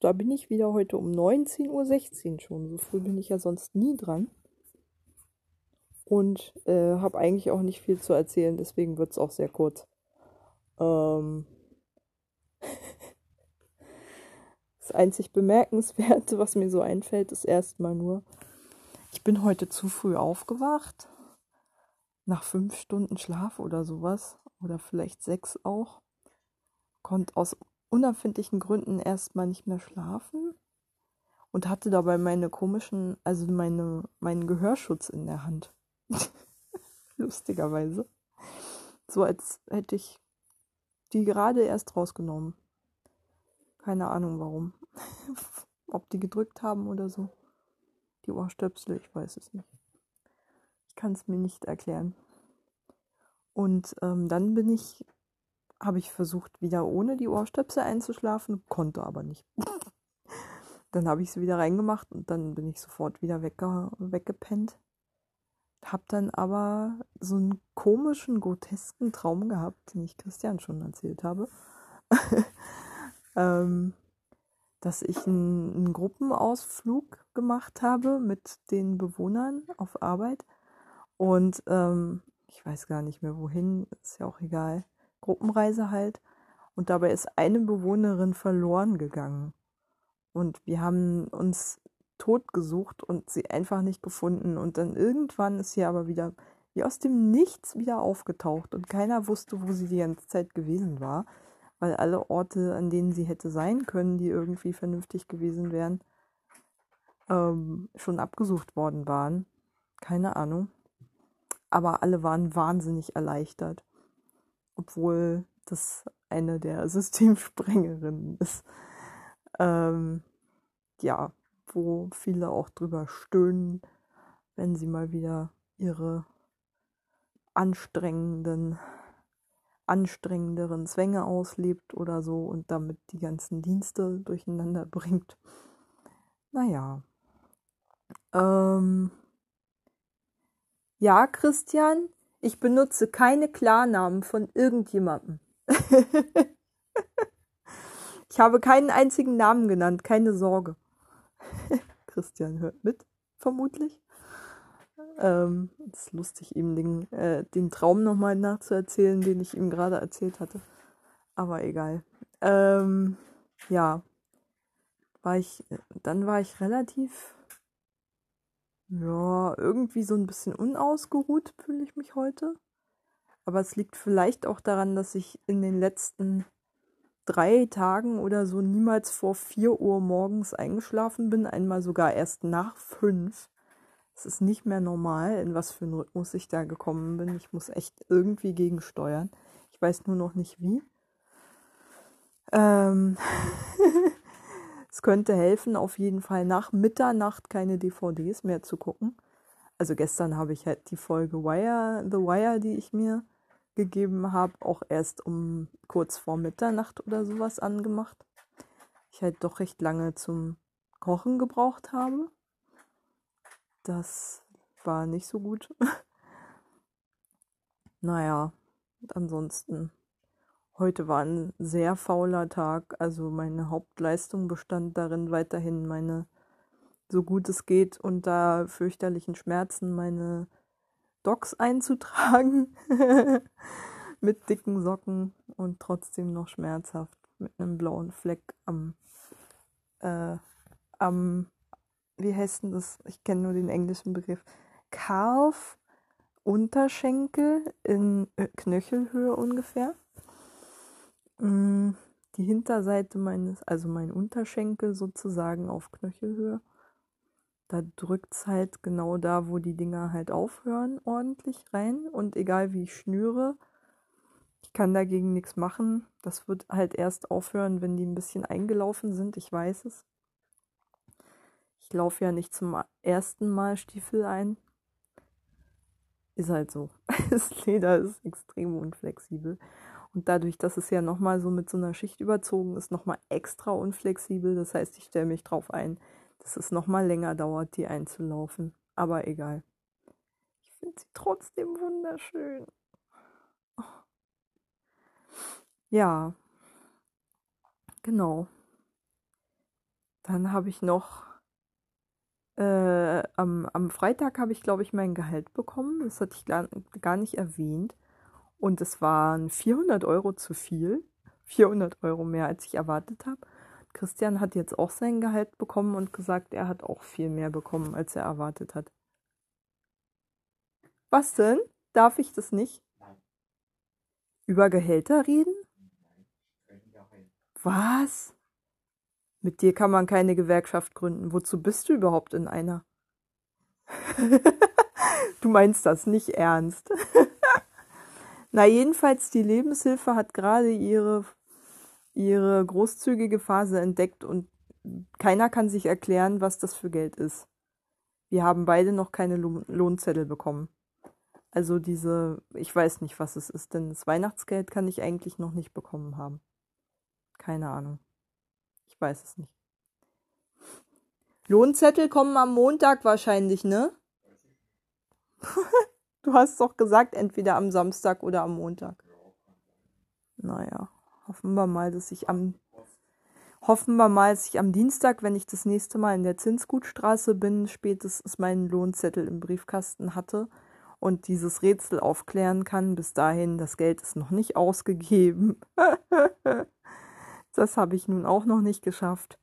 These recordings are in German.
Da bin ich wieder heute um 19.16 Uhr schon. So früh bin ich ja sonst nie dran. Und äh, habe eigentlich auch nicht viel zu erzählen, deswegen wird es auch sehr kurz. Ähm das einzig Bemerkenswerte, was mir so einfällt, ist erstmal nur, ich bin heute zu früh aufgewacht. Nach fünf Stunden Schlaf oder sowas. Oder vielleicht sechs auch. Konnte aus unerfindlichen Gründen erstmal nicht mehr schlafen. Und hatte dabei meine komischen, also meine, meinen Gehörschutz in der Hand. Lustigerweise. So als hätte ich die gerade erst rausgenommen. Keine Ahnung warum. Ob die gedrückt haben oder so. Die Ohrstöpsel, ich weiß es nicht. Ich kann es mir nicht erklären. Und ähm, dann bin ich, habe ich versucht, wieder ohne die Ohrstöpsel einzuschlafen, konnte aber nicht. dann habe ich sie wieder reingemacht und dann bin ich sofort wieder wegge weggepennt. Hab dann aber so einen komischen, grotesken Traum gehabt, den ich Christian schon erzählt habe. ähm, dass ich einen, einen Gruppenausflug gemacht habe mit den Bewohnern auf Arbeit. Und ähm, ich weiß gar nicht mehr wohin, ist ja auch egal. Gruppenreise halt. Und dabei ist eine Bewohnerin verloren gegangen. Und wir haben uns tot gesucht und sie einfach nicht gefunden. Und dann irgendwann ist sie aber wieder wie aus dem Nichts wieder aufgetaucht und keiner wusste, wo sie die ganze Zeit gewesen war weil alle Orte, an denen sie hätte sein können, die irgendwie vernünftig gewesen wären, ähm, schon abgesucht worden waren. Keine Ahnung. Aber alle waren wahnsinnig erleichtert, obwohl das eine der Systemsprengerinnen ist. Ähm, ja, wo viele auch drüber stöhnen, wenn sie mal wieder ihre anstrengenden anstrengenderen Zwänge auslebt oder so und damit die ganzen Dienste durcheinander bringt. Naja. Ähm ja, Christian, ich benutze keine Klarnamen von irgendjemandem. ich habe keinen einzigen Namen genannt, keine Sorge. Christian hört mit, vermutlich. Ähm, es ist lustig, ihm den, äh, den Traum nochmal nachzuerzählen, den ich ihm gerade erzählt hatte. Aber egal. Ähm, ja. War ich, dann war ich relativ, ja, irgendwie so ein bisschen unausgeruht, fühle ich mich heute. Aber es liegt vielleicht auch daran, dass ich in den letzten drei Tagen oder so niemals vor vier Uhr morgens eingeschlafen bin, einmal sogar erst nach fünf. Es ist nicht mehr normal, in was für einen Rhythmus ich da gekommen bin. Ich muss echt irgendwie gegensteuern. Ich weiß nur noch nicht wie. Ähm es könnte helfen, auf jeden Fall nach Mitternacht keine DVDs mehr zu gucken. Also gestern habe ich halt die Folge Wire, The Wire, die ich mir gegeben habe, auch erst um kurz vor Mitternacht oder sowas angemacht. Ich halt doch recht lange zum Kochen gebraucht habe. Das war nicht so gut. naja, ansonsten. Heute war ein sehr fauler Tag. Also meine Hauptleistung bestand darin, weiterhin meine, so gut es geht, unter fürchterlichen Schmerzen meine Docs einzutragen. mit dicken Socken und trotzdem noch schmerzhaft. Mit einem blauen Fleck am, äh, am wie heißt denn das? Ich kenne nur den englischen Begriff. Calf, Unterschenkel in Knöchelhöhe ungefähr. Mm, die Hinterseite meines, also mein Unterschenkel sozusagen auf Knöchelhöhe. Da drückt es halt genau da, wo die Dinger halt aufhören, ordentlich rein. Und egal wie ich schnüre, ich kann dagegen nichts machen. Das wird halt erst aufhören, wenn die ein bisschen eingelaufen sind. Ich weiß es. Ich laufe ja nicht zum ersten Mal Stiefel ein. Ist halt so. Das Leder ist extrem unflexibel. Und dadurch, dass es ja nochmal so mit so einer Schicht überzogen ist, nochmal extra unflexibel. Das heißt, ich stelle mich drauf ein, dass es nochmal länger dauert, die einzulaufen. Aber egal. Ich finde sie trotzdem wunderschön. Ja. Genau. Dann habe ich noch äh, am, am Freitag habe ich, glaube ich, mein Gehalt bekommen. Das hatte ich gar, gar nicht erwähnt. Und es waren 400 Euro zu viel. 400 Euro mehr, als ich erwartet habe. Christian hat jetzt auch sein Gehalt bekommen und gesagt, er hat auch viel mehr bekommen, als er erwartet hat. Was denn? Darf ich das nicht? Nein. Über Gehälter reden? Nein. Was? Mit dir kann man keine Gewerkschaft gründen. Wozu bist du überhaupt in einer? du meinst das nicht ernst. Na, jedenfalls, die Lebenshilfe hat gerade ihre, ihre großzügige Phase entdeckt und keiner kann sich erklären, was das für Geld ist. Wir haben beide noch keine Lohnzettel bekommen. Also diese, ich weiß nicht, was es ist, denn das Weihnachtsgeld kann ich eigentlich noch nicht bekommen haben. Keine Ahnung. Ich weiß es nicht. Lohnzettel kommen am Montag wahrscheinlich, ne? du hast doch gesagt, entweder am Samstag oder am Montag. Naja, hoffen wir mal, dass ich am hoffen wir mal, dass ich am Dienstag, wenn ich das nächste Mal in der Zinsgutstraße bin, spätestens meinen Lohnzettel im Briefkasten hatte und dieses Rätsel aufklären kann. Bis dahin, das Geld ist noch nicht ausgegeben. das habe ich nun auch noch nicht geschafft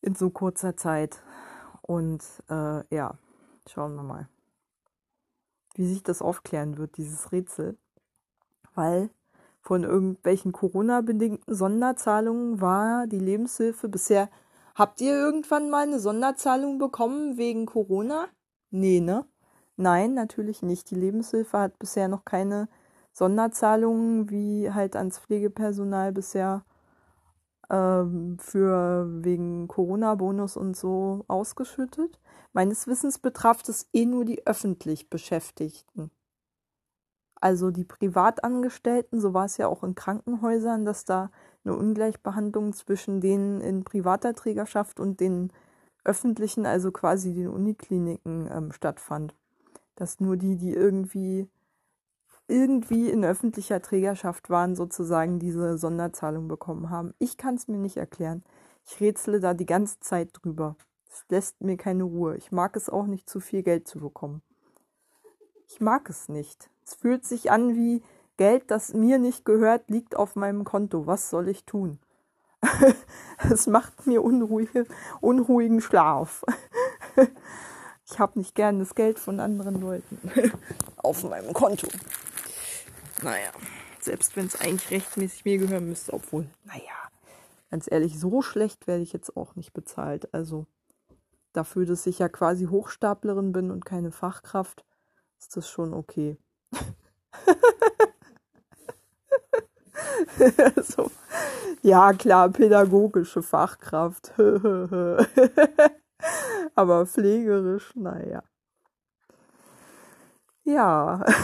in so kurzer Zeit. Und äh, ja, schauen wir mal, wie sich das aufklären wird, dieses Rätsel. Weil von irgendwelchen Corona-bedingten Sonderzahlungen war die Lebenshilfe bisher. Habt ihr irgendwann mal eine Sonderzahlung bekommen wegen Corona? Nee, ne? Nein, natürlich nicht. Die Lebenshilfe hat bisher noch keine Sonderzahlungen wie halt ans Pflegepersonal bisher ähm, für wegen Corona-Bonus und so ausgeschüttet. Meines Wissens betraf es eh nur die öffentlich Beschäftigten. Also die Privatangestellten, so war es ja auch in Krankenhäusern, dass da eine Ungleichbehandlung zwischen denen in privater Trägerschaft und den öffentlichen, also quasi den Unikliniken ähm, stattfand. Dass nur die, die irgendwie irgendwie in öffentlicher Trägerschaft waren, sozusagen diese Sonderzahlung bekommen haben. Ich kann es mir nicht erklären. Ich rätsele da die ganze Zeit drüber. Lässt mir keine Ruhe. Ich mag es auch nicht, zu viel Geld zu bekommen. Ich mag es nicht. Es fühlt sich an wie Geld, das mir nicht gehört, liegt auf meinem Konto. Was soll ich tun? es macht mir unruhige, unruhigen Schlaf. ich habe nicht gern das Geld von anderen Leuten auf meinem Konto. Naja, selbst wenn es eigentlich rechtmäßig mir gehören müsste, obwohl, naja, ganz ehrlich, so schlecht werde ich jetzt auch nicht bezahlt. Also dafür, dass ich ja quasi Hochstaplerin bin und keine Fachkraft, ist das schon okay. so. Ja, klar, pädagogische Fachkraft. Aber pflegerisch, naja. Ja.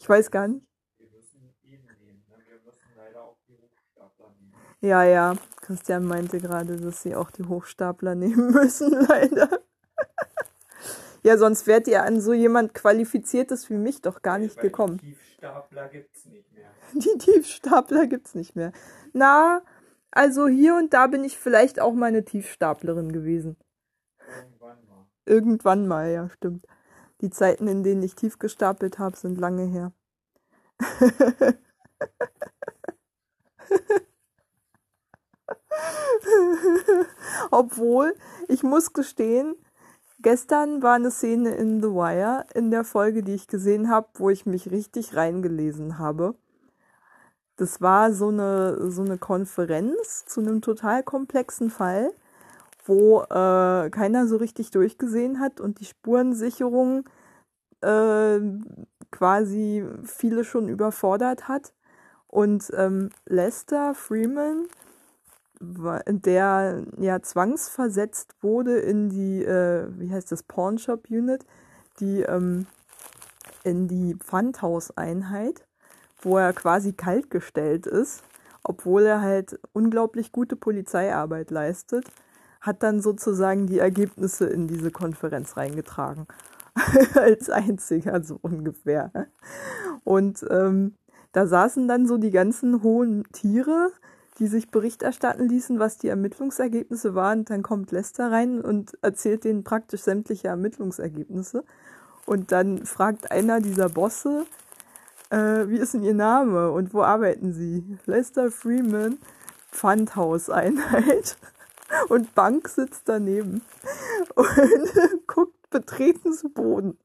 Ich weiß gar nicht. Wir müssen ihn nehmen. Ne? Wir müssen leider auch die Hochstapler nehmen. Ja, ja. Christian meinte gerade, dass sie auch die Hochstapler nehmen müssen, leider. ja, sonst wärt ihr an so jemand Qualifiziertes wie mich doch gar nicht Weil gekommen. Die Tiefstapler gibt's nicht mehr. Die Tiefstapler gibt's nicht mehr. Na, also hier und da bin ich vielleicht auch mal eine Tiefstaplerin gewesen. Irgendwann mal. Irgendwann mal, ja, stimmt. Die Zeiten, in denen ich tief gestapelt habe, sind lange her. Obwohl, ich muss gestehen, gestern war eine Szene in The Wire, in der Folge, die ich gesehen habe, wo ich mich richtig reingelesen habe. Das war so eine, so eine Konferenz zu einem total komplexen Fall, wo äh, keiner so richtig durchgesehen hat und die Spurensicherung äh, quasi viele schon überfordert hat. Und ähm, Lester Freeman, der ja zwangsversetzt wurde in die, äh, wie heißt das, Pawnshop Unit, die ähm, in die Pfandhauseinheit, wo er quasi kaltgestellt ist, obwohl er halt unglaublich gute Polizeiarbeit leistet, hat dann sozusagen die Ergebnisse in diese Konferenz reingetragen. als einziger, so ungefähr. Und ähm, da saßen dann so die ganzen hohen Tiere, die sich Bericht erstatten ließen, was die Ermittlungsergebnisse waren. Dann kommt Lester rein und erzählt denen praktisch sämtliche Ermittlungsergebnisse. Und dann fragt einer dieser Bosse, äh, wie ist denn Ihr Name und wo arbeiten Sie? Lester Freeman, Pfandhauseinheit. Und Bank sitzt daneben und guckt betreten zu Boden.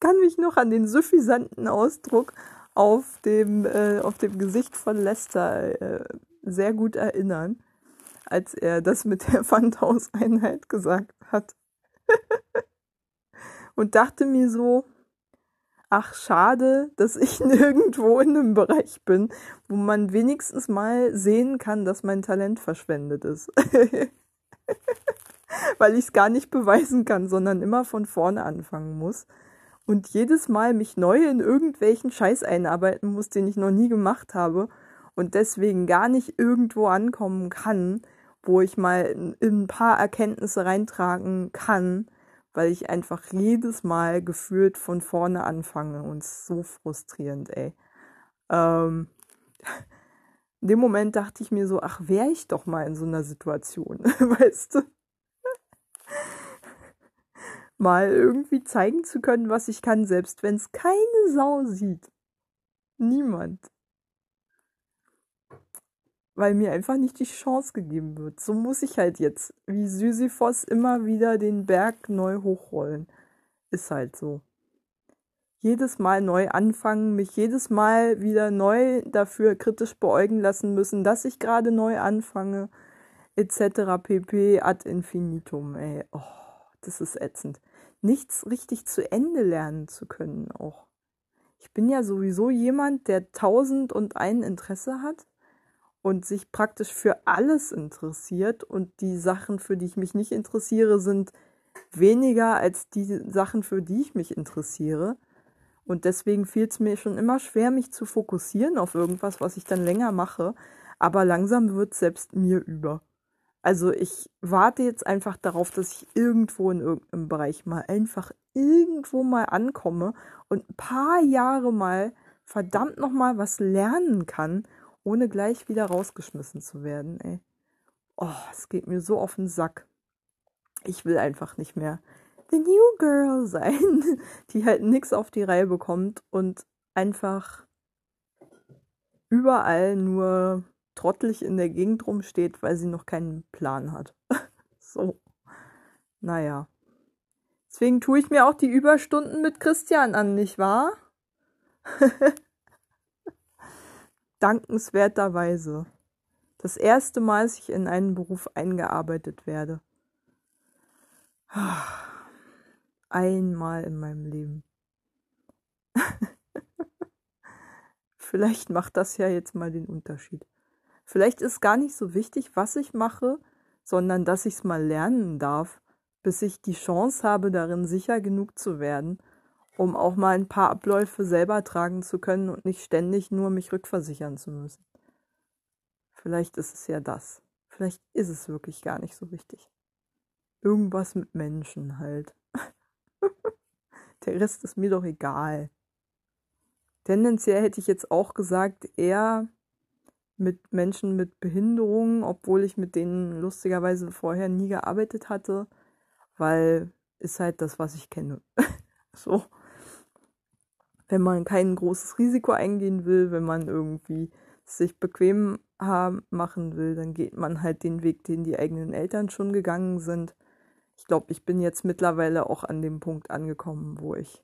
Kann mich noch an den suffisanten Ausdruck auf dem, äh, auf dem Gesicht von Lester äh, sehr gut erinnern, als er das mit der Pfandhauseinheit gesagt hat. Und dachte mir so, ach schade, dass ich nirgendwo in einem Bereich bin, wo man wenigstens mal sehen kann, dass mein Talent verschwendet ist. Weil ich es gar nicht beweisen kann, sondern immer von vorne anfangen muss. Und jedes Mal mich neu in irgendwelchen Scheiß einarbeiten muss, den ich noch nie gemacht habe. Und deswegen gar nicht irgendwo ankommen kann, wo ich mal ein paar Erkenntnisse reintragen kann, weil ich einfach jedes Mal gefühlt von vorne anfange und so frustrierend, ey. Ähm, in dem Moment dachte ich mir so, ach, wäre ich doch mal in so einer Situation, weißt du? Mal irgendwie zeigen zu können, was ich kann, selbst wenn es keine Sau sieht. Niemand weil mir einfach nicht die Chance gegeben wird. So muss ich halt jetzt, wie Sisyphos, immer wieder den Berg neu hochrollen. Ist halt so. Jedes Mal neu anfangen, mich jedes Mal wieder neu dafür kritisch beäugen lassen müssen, dass ich gerade neu anfange, etc. pp. ad infinitum, ey. Oh, das ist ätzend. Nichts richtig zu Ende lernen zu können auch. Ich bin ja sowieso jemand, der tausend und ein Interesse hat und sich praktisch für alles interessiert und die Sachen, für die ich mich nicht interessiere, sind weniger als die Sachen, für die ich mich interessiere. Und deswegen fiel es mir schon immer schwer, mich zu fokussieren auf irgendwas, was ich dann länger mache. Aber langsam wird selbst mir über. Also ich warte jetzt einfach darauf, dass ich irgendwo in irgendeinem Bereich mal einfach irgendwo mal ankomme und ein paar Jahre mal verdammt nochmal was lernen kann ohne gleich wieder rausgeschmissen zu werden, ey. Oh, es geht mir so auf den Sack. Ich will einfach nicht mehr the new girl sein, die halt nix auf die Reihe bekommt und einfach überall nur trottelig in der Gegend rumsteht, weil sie noch keinen Plan hat. so. Naja. Deswegen tue ich mir auch die Überstunden mit Christian an, nicht wahr? dankenswerterweise das erste Mal, dass ich in einen Beruf eingearbeitet werde. Einmal in meinem Leben. Vielleicht macht das ja jetzt mal den Unterschied. Vielleicht ist gar nicht so wichtig, was ich mache, sondern dass ich es mal lernen darf, bis ich die Chance habe, darin sicher genug zu werden, um auch mal ein paar Abläufe selber tragen zu können und nicht ständig nur mich rückversichern zu müssen. Vielleicht ist es ja das. Vielleicht ist es wirklich gar nicht so wichtig. Irgendwas mit Menschen halt. Der Rest ist mir doch egal. Tendenziell hätte ich jetzt auch gesagt, eher mit Menschen mit Behinderungen, obwohl ich mit denen lustigerweise vorher nie gearbeitet hatte, weil ist halt das, was ich kenne. so wenn man kein großes Risiko eingehen will, wenn man irgendwie sich bequem machen will, dann geht man halt den Weg, den die eigenen Eltern schon gegangen sind. Ich glaube, ich bin jetzt mittlerweile auch an dem Punkt angekommen, wo ich,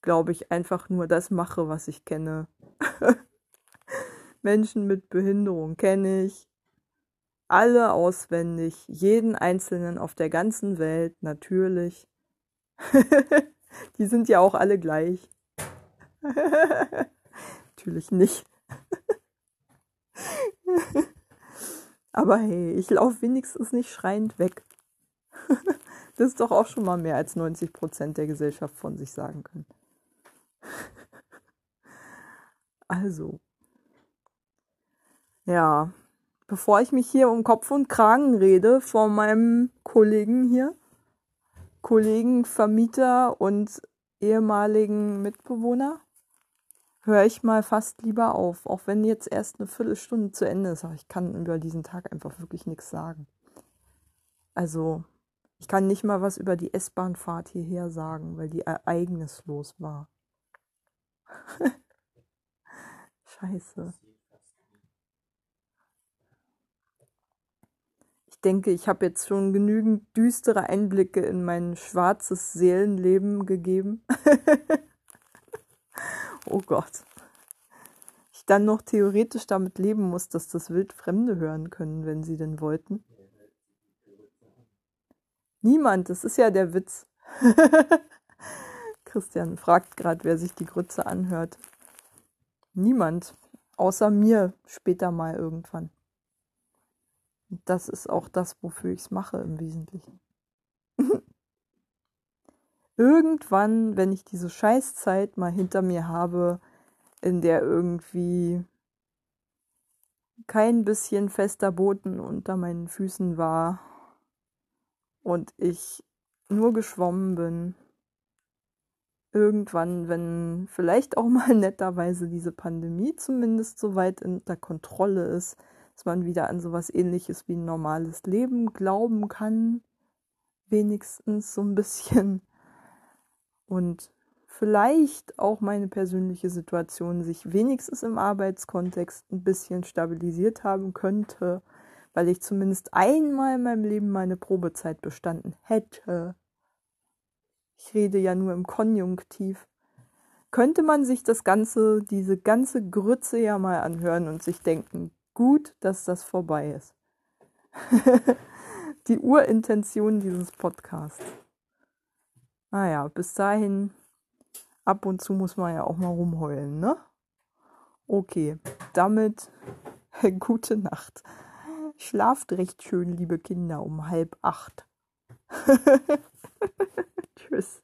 glaube ich, einfach nur das mache, was ich kenne. Menschen mit Behinderung kenne ich. Alle auswendig, jeden einzelnen auf der ganzen Welt, natürlich. die sind ja auch alle gleich. Natürlich nicht. Aber hey, ich laufe wenigstens nicht schreiend weg. das ist doch auch schon mal mehr als 90 Prozent der Gesellschaft von sich sagen können. also. Ja, bevor ich mich hier um Kopf und Kragen rede vor meinem Kollegen hier, Kollegen, Vermieter und ehemaligen Mitbewohner höre ich mal fast lieber auf, auch wenn jetzt erst eine Viertelstunde zu Ende ist. Aber ich kann über diesen Tag einfach wirklich nichts sagen. Also, ich kann nicht mal was über die S-Bahnfahrt hierher sagen, weil die ereignislos war. Scheiße. Ich denke, ich habe jetzt schon genügend düstere Einblicke in mein schwarzes Seelenleben gegeben. oh Gott. Ich dann noch theoretisch damit leben muss, dass das Wild Fremde hören können, wenn sie denn wollten. Niemand, das ist ja der Witz. Christian fragt gerade, wer sich die Grütze anhört. Niemand, außer mir später mal irgendwann. Und das ist auch das, wofür ich es mache im Wesentlichen. irgendwann, wenn ich diese Scheißzeit mal hinter mir habe, in der irgendwie kein bisschen fester Boden unter meinen Füßen war und ich nur geschwommen bin. Irgendwann, wenn vielleicht auch mal netterweise diese Pandemie zumindest so weit unter Kontrolle ist, dass man wieder an sowas ähnliches wie ein normales Leben glauben kann, wenigstens so ein bisschen. Und vielleicht auch meine persönliche Situation sich wenigstens im Arbeitskontext ein bisschen stabilisiert haben könnte weil ich zumindest einmal in meinem Leben meine Probezeit bestanden hätte. Ich rede ja nur im Konjunktiv. Könnte man sich das Ganze, diese ganze Grütze ja mal anhören und sich denken, gut, dass das vorbei ist. Die Urintention dieses Podcasts. Naja, bis dahin, ab und zu muss man ja auch mal rumheulen, ne? Okay, damit gute Nacht. Schlaft recht schön, liebe Kinder, um halb acht. Tschüss.